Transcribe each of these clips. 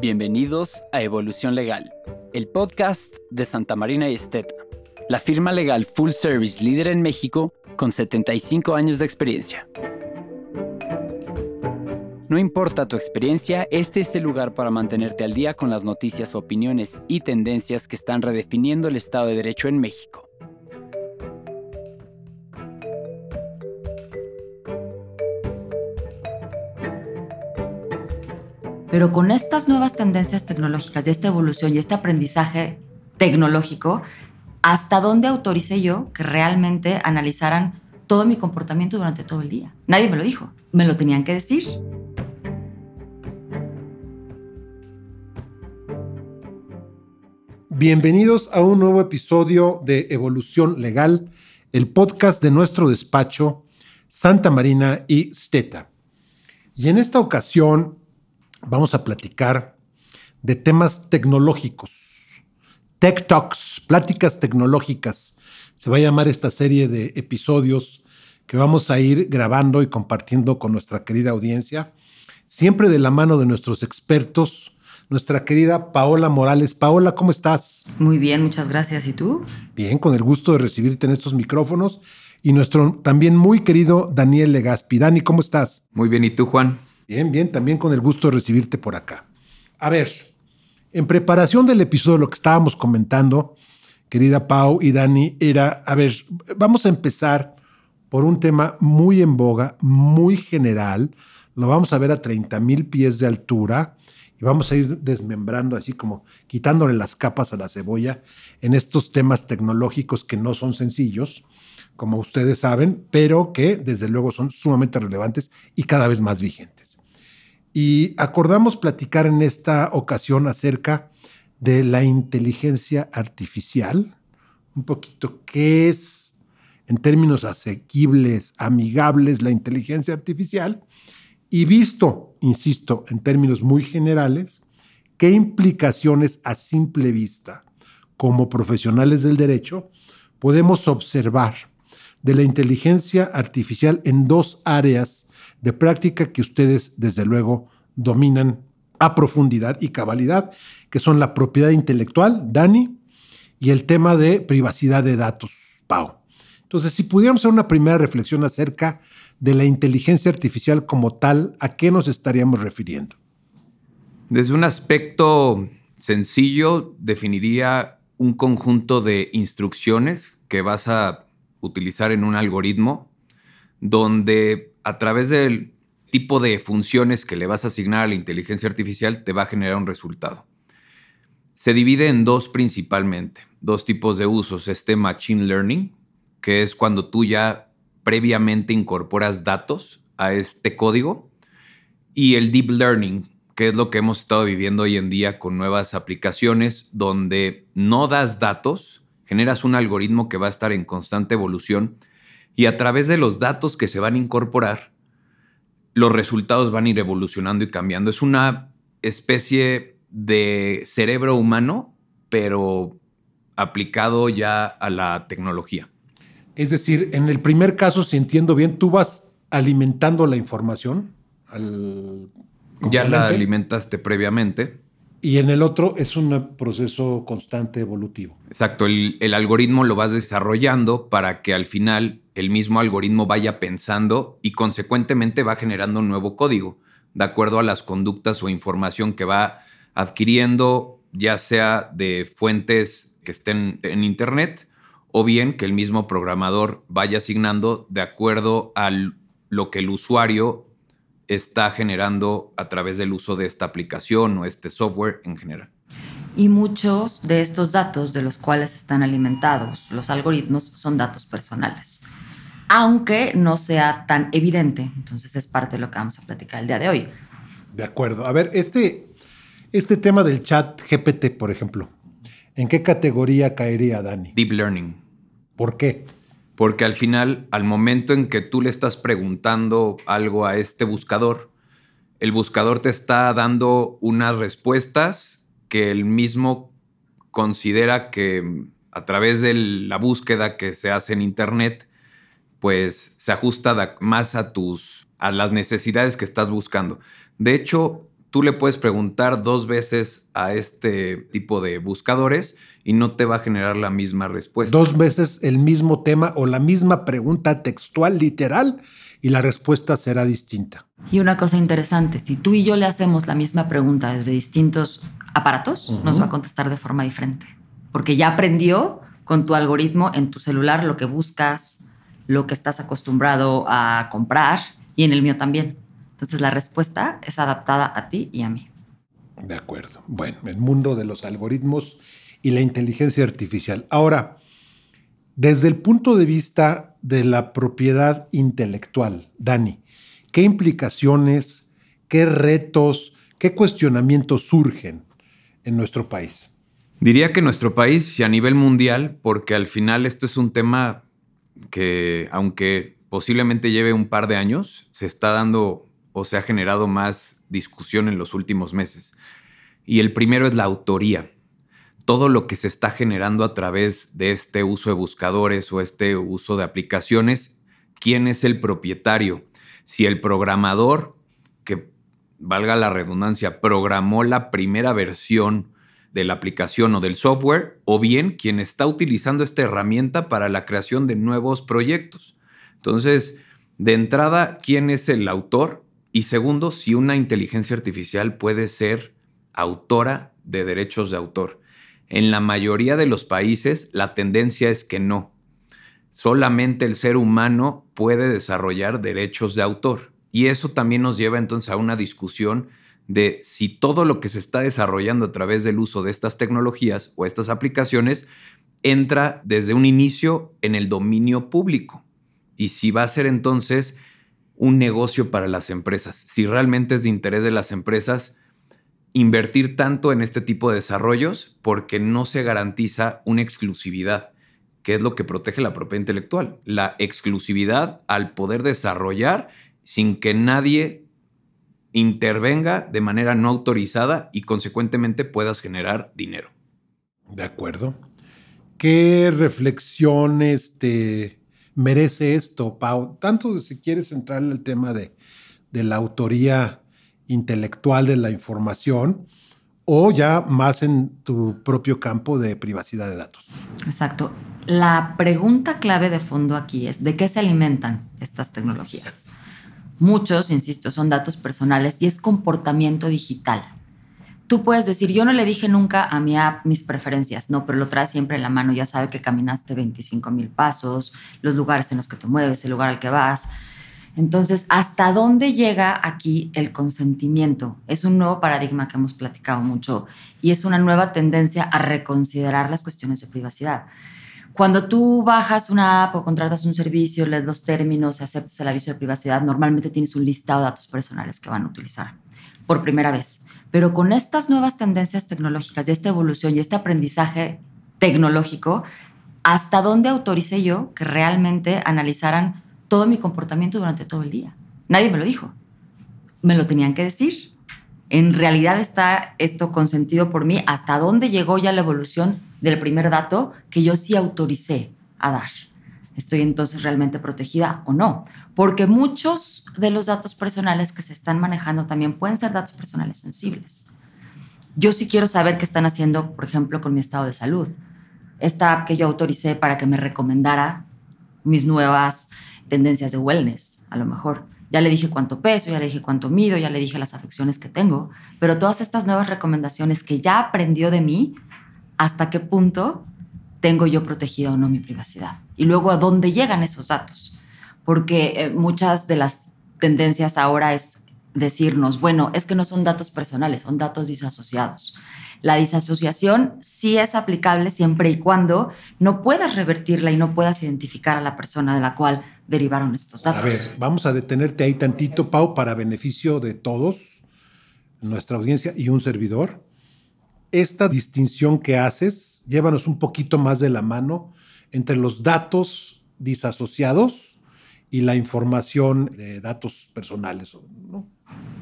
Bienvenidos a Evolución Legal, el podcast de Santa Marina y Esteta, la firma legal full service líder en México con 75 años de experiencia. No importa tu experiencia, este es el lugar para mantenerte al día con las noticias, opiniones y tendencias que están redefiniendo el Estado de Derecho en México. Pero con estas nuevas tendencias tecnológicas y esta evolución y este aprendizaje tecnológico, ¿hasta dónde autoricé yo que realmente analizaran todo mi comportamiento durante todo el día? Nadie me lo dijo, me lo tenían que decir. Bienvenidos a un nuevo episodio de Evolución Legal, el podcast de nuestro despacho Santa Marina y Steta. Y en esta ocasión vamos a platicar de temas tecnológicos. Tech Talks, pláticas tecnológicas. Se va a llamar esta serie de episodios que vamos a ir grabando y compartiendo con nuestra querida audiencia, siempre de la mano de nuestros expertos, nuestra querida Paola Morales. Paola, ¿cómo estás? Muy bien, muchas gracias. ¿Y tú? Bien, con el gusto de recibirte en estos micrófonos. Y nuestro también muy querido Daniel Legaspi. Dani, ¿cómo estás? Muy bien, ¿y tú, Juan? Bien, bien, también con el gusto de recibirte por acá. A ver, en preparación del episodio, lo que estábamos comentando, querida Pau y Dani, era, a ver, vamos a empezar por un tema muy en boga, muy general. Lo vamos a ver a 30 mil pies de altura y vamos a ir desmembrando así como quitándole las capas a la cebolla en estos temas tecnológicos que no son sencillos, como ustedes saben, pero que desde luego son sumamente relevantes y cada vez más vigentes. Y acordamos platicar en esta ocasión acerca de la inteligencia artificial, un poquito qué es en términos asequibles, amigables la inteligencia artificial, y visto, insisto, en términos muy generales, qué implicaciones a simple vista, como profesionales del derecho, podemos observar de la inteligencia artificial en dos áreas de práctica que ustedes, desde luego, dominan a profundidad y cabalidad, que son la propiedad intelectual, Dani, y el tema de privacidad de datos, Pau. Entonces, si pudiéramos hacer una primera reflexión acerca de la inteligencia artificial como tal, ¿a qué nos estaríamos refiriendo? Desde un aspecto sencillo, definiría un conjunto de instrucciones que vas a utilizar en un algoritmo donde a través del tipo de funciones que le vas a asignar a la inteligencia artificial te va a generar un resultado. Se divide en dos principalmente, dos tipos de usos. Este Machine Learning, que es cuando tú ya previamente incorporas datos a este código, y el Deep Learning, que es lo que hemos estado viviendo hoy en día con nuevas aplicaciones donde no das datos, generas un algoritmo que va a estar en constante evolución y a través de los datos que se van a incorporar, los resultados van a ir evolucionando y cambiando. Es una especie de cerebro humano, pero aplicado ya a la tecnología. Es decir, en el primer caso, si entiendo bien, tú vas alimentando la información al... Ya la alimentaste previamente. Y en el otro es un proceso constante evolutivo. Exacto, el, algoritmo lo vas desarrollando para que al final el mismo algoritmo vaya pensando y consecuentemente va generando un nuevo código, de acuerdo a las conductas o información que va adquiriendo, ya sea de fuentes que estén en Internet o bien que el mismo programador vaya asignando de acuerdo a lo que el usuario está generando a través del uso de esta aplicación o este software en general. Y muchos de estos datos de los cuales están alimentados los algoritmos son datos personales, aunque no sea tan evidente. Entonces es parte de lo que vamos a platicar el día de hoy. De acuerdo. A ver, este, este tema del chat GPT, por ejemplo, ¿en qué categoría caería, Dani? Deep Learning. ¿Por qué? Porque al final, al momento en que tú le estás preguntando algo a este buscador, el buscador te está dando unas respuestas que él mismo considera que a través de la búsqueda que se hace en Internet, pues se ajusta más a tus a las necesidades que estás buscando. De hecho, tú le puedes preguntar dos veces a este tipo de buscadores y no te va a generar la misma respuesta. Dos veces el mismo tema o la misma pregunta textual, literal, y la respuesta será distinta. Y una cosa interesante, si tú y yo le hacemos la misma pregunta desde distintos aparatos, nos va a contestar de forma diferente, porque ya aprendió con tu algoritmo en tu celular lo que buscas, lo que estás acostumbrado a comprar y en el mío también. Entonces la respuesta es adaptada a ti y a mí. De acuerdo. Bueno, el mundo de los algoritmos y la inteligencia artificial. Ahora, desde el punto de vista de la propiedad intelectual, Dani, ¿qué implicaciones, qué retos, qué cuestionamientos surgen en nuestro país? Diría que nuestro país y a nivel mundial, porque al final esto es un tema que, aunque posiblemente lleve un par de años, se está dando o se ha generado más discusión en los últimos meses. Y el primero es la autoría todo lo que se está generando a través de este uso de buscadores o este uso de aplicaciones, quién es el propietario. Si el programador, que valga la redundancia, programó la primera versión de la aplicación o del software, o bien quien está utilizando esta herramienta para la creación de nuevos proyectos. Entonces, de entrada, ¿quién es el autor? Y segundo, si una inteligencia artificial puede ser autora de derechos de autor. En la mayoría de los países la tendencia es que no. Solamente el ser humano puede desarrollar derechos de autor. Y eso también nos lleva entonces a una discusión de si todo lo que se está desarrollando a través del uso de estas tecnologías o estas aplicaciones entra desde un inicio en el dominio público. Y si va a ser entonces un negocio para las empresas. Si realmente es de interés de las empresas invertir tanto en este tipo de desarrollos porque no se garantiza una exclusividad, que es lo que protege la propiedad intelectual. La exclusividad al poder desarrollar sin que nadie intervenga de manera no autorizada y consecuentemente puedas generar dinero. De acuerdo. ¿Qué reflexiones te merece esto, Pau? Tanto si quieres entrar en el tema de, de la autoría intelectual de la información o ya más en tu propio campo de privacidad de datos. Exacto. La pregunta clave de fondo aquí es, ¿de qué se alimentan estas tecnologías? Muchos, insisto, son datos personales y es comportamiento digital. Tú puedes decir, yo no le dije nunca a mi app mis preferencias, no, pero lo trae siempre en la mano, ya sabe que caminaste 25 mil pasos, los lugares en los que te mueves, el lugar al que vas entonces, ¿hasta dónde llega aquí el consentimiento? Es un nuevo paradigma que hemos platicado mucho y es una nueva tendencia a reconsiderar las cuestiones de privacidad. Cuando tú bajas una app o contratas un servicio, lees los términos, aceptas el aviso de privacidad, normalmente tienes un listado de datos personales que van a utilizar por primera vez. Pero con estas nuevas tendencias tecnológicas y esta evolución y este aprendizaje tecnológico, ¿hasta dónde autoricé yo que realmente analizaran todo mi comportamiento durante todo el día. Nadie me lo dijo. Me lo tenían que decir. En realidad está esto consentido por mí. ¿Hasta dónde llegó ya la evolución del primer dato que yo sí autoricé a dar? ¿Estoy entonces realmente protegida o no? Porque muchos de los datos personales que se están manejando también pueden ser datos personales sensibles. Yo sí quiero saber qué están haciendo, por ejemplo, con mi estado de salud. Esta app que yo autoricé para que me recomendara mis nuevas tendencias de wellness, a lo mejor. Ya le dije cuánto peso, ya le dije cuánto mido, ya le dije las afecciones que tengo, pero todas estas nuevas recomendaciones que ya aprendió de mí, hasta qué punto tengo yo protegida o no mi privacidad. Y luego a dónde llegan esos datos. Porque eh, muchas de las tendencias ahora es decirnos, bueno, es que no son datos personales, son datos disasociados. La disasociación sí es aplicable siempre y cuando no puedas revertirla y no puedas identificar a la persona de la cual derivaron estos datos. A ver, vamos a detenerte ahí tantito, Pau, para beneficio de todos, nuestra audiencia y un servidor. Esta distinción que haces, llévanos un poquito más de la mano entre los datos disasociados y la información de datos personales.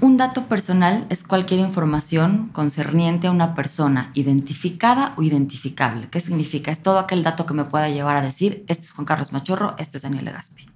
Un dato personal es cualquier información concerniente a una persona identificada o identificable. ¿Qué significa? Es todo aquel dato que me pueda llevar a decir, este es Juan Carlos Machorro, este es Daniel Legaspi.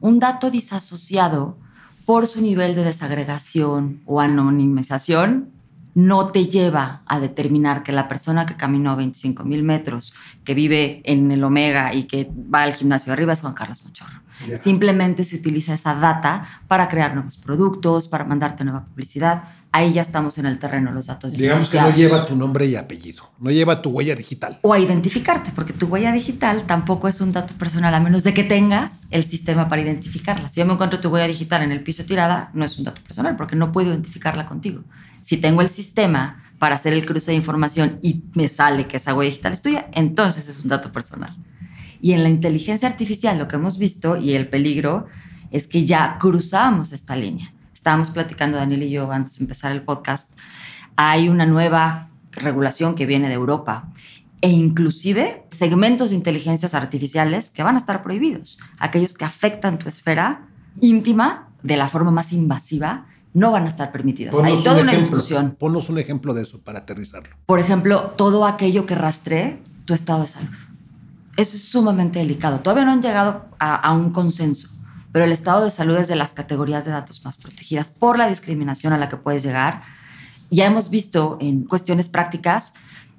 Un dato disasociado por su nivel de desagregación o anonimización, no te lleva a determinar que la persona que caminó 25 mil metros, que vive en el Omega y que va al gimnasio de arriba es Juan Carlos Mochorro. Simplemente se utiliza esa data para crear nuevos productos, para mandarte nueva publicidad. Ahí ya estamos en el terreno de los datos. Digamos que no lleva tu nombre y apellido, no lleva tu huella digital. O a identificarte, porque tu huella digital tampoco es un dato personal, a menos de que tengas el sistema para identificarla. Si yo me encuentro tu huella digital en el piso tirada, no es un dato personal, porque no puedo identificarla contigo. Si tengo el sistema para hacer el cruce de información y me sale que esa huella digital es tuya, entonces es un dato personal. Y en la inteligencia artificial lo que hemos visto y el peligro es que ya cruzamos esta línea. Estábamos platicando Daniel y yo antes de empezar el podcast. Hay una nueva regulación que viene de Europa e inclusive segmentos de inteligencias artificiales que van a estar prohibidos. Aquellos que afectan tu esfera íntima de la forma más invasiva no van a estar permitidos. Hay toda una discusión. Ponos un ejemplo de eso para aterrizarlo. Por ejemplo, todo aquello que rastree tu estado de salud eso es sumamente delicado. Todavía no han llegado a, un consenso, pero el estado de salud es de las categorías de datos más protegidas por la discriminación a la que puedes llegar. Ya hemos visto en cuestiones prácticas,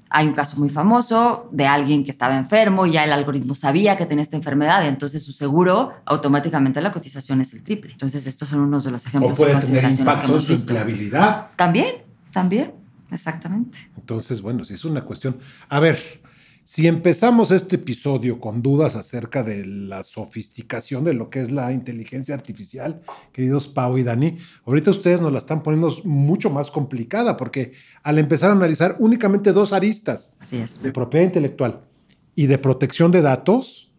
hay un caso muy famoso de alguien que estaba enfermo y ya el algoritmo sabía que tenía esta enfermedad y entonces su seguro automáticamente la cotización es el triple. Entonces estos son unos de los ejemplos. O puede tener impacto en su empleabilidad. También, también, exactamente. Entonces, bueno, si es una cuestión. A ver, si empezamos este episodio con dudas acerca de la sofisticación de lo que es la inteligencia artificial, queridos Pau y Dani, ahorita ustedes nos la están poniendo mucho más complicada porque al empezar a analizar únicamente dos aristas de propiedad intelectual y de protección de datos,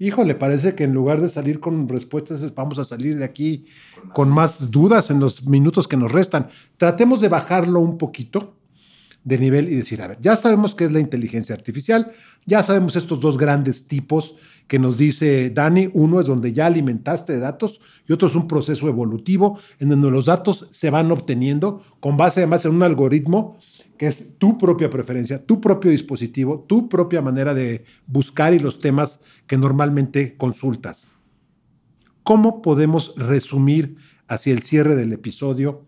híjole, parece que en lugar de salir con respuestas, vamos a salir de aquí con más dudas en los minutos que nos restan. Tratemos de bajarlo un poquito de nivel y decir, a ver, ya sabemos qué es la inteligencia artificial, ya sabemos estos dos grandes tipos que nos dice Dani, uno es donde ya alimentaste datos y otro es un proceso evolutivo en donde los datos se van obteniendo con base además en un algoritmo que es tu propia preferencia, tu propio dispositivo, tu propia manera de buscar y los temas que normalmente consultas. ¿Cómo podemos resumir hacia el cierre del episodio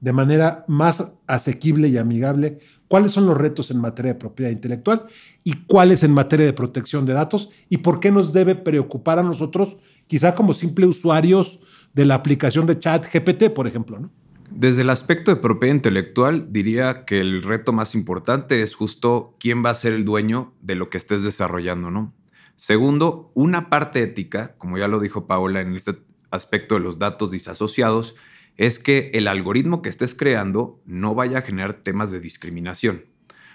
de manera más asequible y amigable cuáles son los retos en materia de propiedad intelectual y cuáles en materia de protección de datos y por qué nos debe preocupar a nosotros, quizá como simples usuarios de la aplicación de chat GPT, por ejemplo. ¿no? Desde el aspecto de propiedad intelectual, diría que el reto más importante es justo quién va a ser el dueño de lo que estés desarrollando, ¿no? Segundo, una parte ética, como ya lo dijo Paola en este aspecto de los datos disasociados, es que el algoritmo que estés creando no vaya a generar temas de discriminación.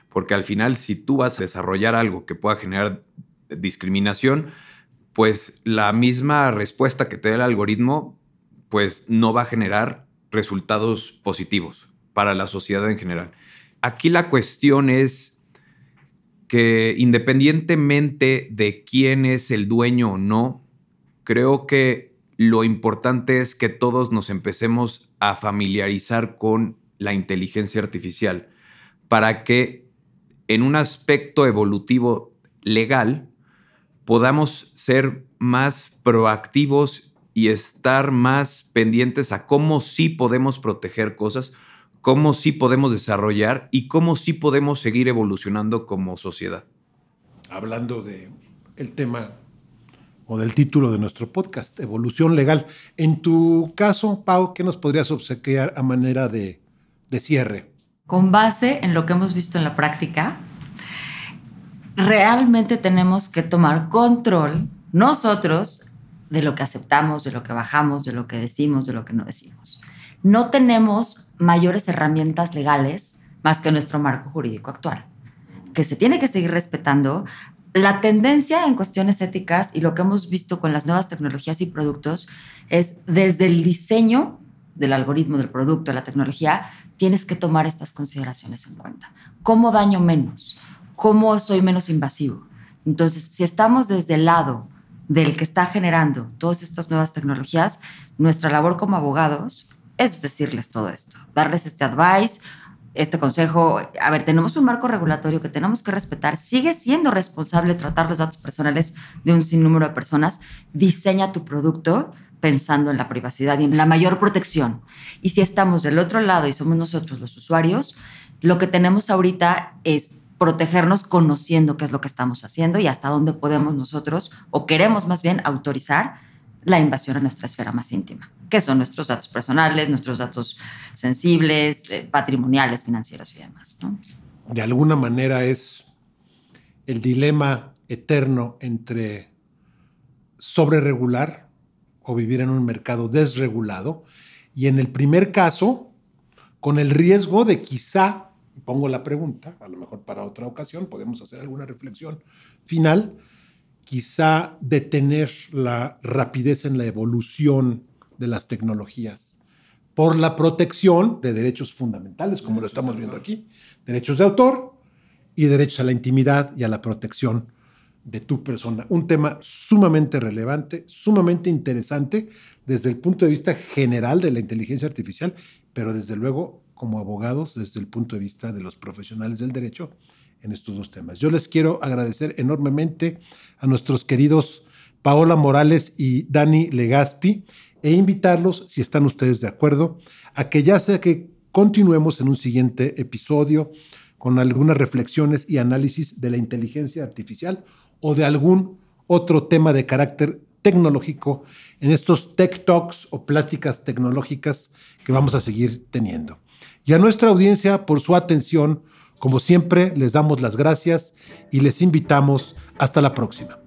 Porque al final, si tú vas a desarrollar algo que pueda generar discriminación, pues la misma respuesta que te dé el algoritmo, pues no va a generar resultados positivos para la sociedad en general. Aquí la cuestión es que independientemente de quién es el dueño o no, creo que lo importante es que todos nos empecemos a familiarizar con la inteligencia artificial para que en un aspecto evolutivo legal podamos ser más proactivos y estar más pendientes a cómo sí podemos proteger cosas, cómo sí podemos desarrollar y cómo sí podemos seguir evolucionando como sociedad. Hablando de el tema o del título de nuestro podcast, Evolución Legal. En tu caso, Pau, ¿qué nos podrías obsequiar a manera de, de cierre? Con base en lo que hemos visto en la práctica, realmente tenemos que tomar control nosotros de lo que aceptamos, de lo que bajamos, de lo que decimos, de lo que no decimos. No tenemos mayores herramientas legales más que nuestro marco jurídico actual, que se tiene que seguir respetando la tendencia en cuestiones éticas y lo que hemos visto con las nuevas tecnologías y productos es desde el diseño del algoritmo, del producto, de la tecnología, tienes que tomar estas consideraciones en cuenta. ¿Cómo daño menos? ¿Cómo soy menos invasivo? Entonces, si estamos desde el lado del que está generando todas estas nuevas tecnologías, nuestra labor como abogados es decirles todo esto, darles este advice, este consejo, a ver, tenemos un marco regulatorio que tenemos que respetar, sigue siendo responsable tratar los datos personales de un sinnúmero de personas, diseña tu producto, pensando en la privacidad y en la mayor protección. Y si estamos del otro lado y somos nosotros los usuarios, lo que tenemos ahorita es protegernos conociendo qué es lo que estamos haciendo y hasta dónde podemos nosotros, o queremos más bien, autorizar la invasión a nuestra esfera más íntima, que son nuestros datos personales, nuestros datos sensibles, eh, patrimoniales, financieros y demás. De alguna manera es el dilema eterno entre sobreregular o vivir en un mercado desregulado. Y en el primer caso, con el riesgo de quizá, pongo la pregunta, a lo mejor para otra ocasión podemos hacer alguna reflexión final, quizá detener la rapidez en la evolución de las tecnologías por la protección de derechos fundamentales, como lo estamos viendo aquí, derechos de autor y derechos a la intimidad y a la protección de tu persona. Un tema sumamente relevante, sumamente interesante desde el punto de vista general de la inteligencia artificial, pero desde luego como abogados, desde el punto de vista de los profesionales del derecho en estos dos temas. Yo les quiero agradecer enormemente a nuestros queridos Paola Morales y Dani Legaspi e invitarlos, si están ustedes de acuerdo, a que ya sea que continuemos en un siguiente episodio con algunas reflexiones y análisis de la inteligencia artificial o de algún otro tema de carácter tecnológico en estos tech talks o pláticas tecnológicas que vamos a seguir teniendo. Y a nuestra audiencia por su atención, como siempre, les damos las gracias y les invitamos hasta la próxima.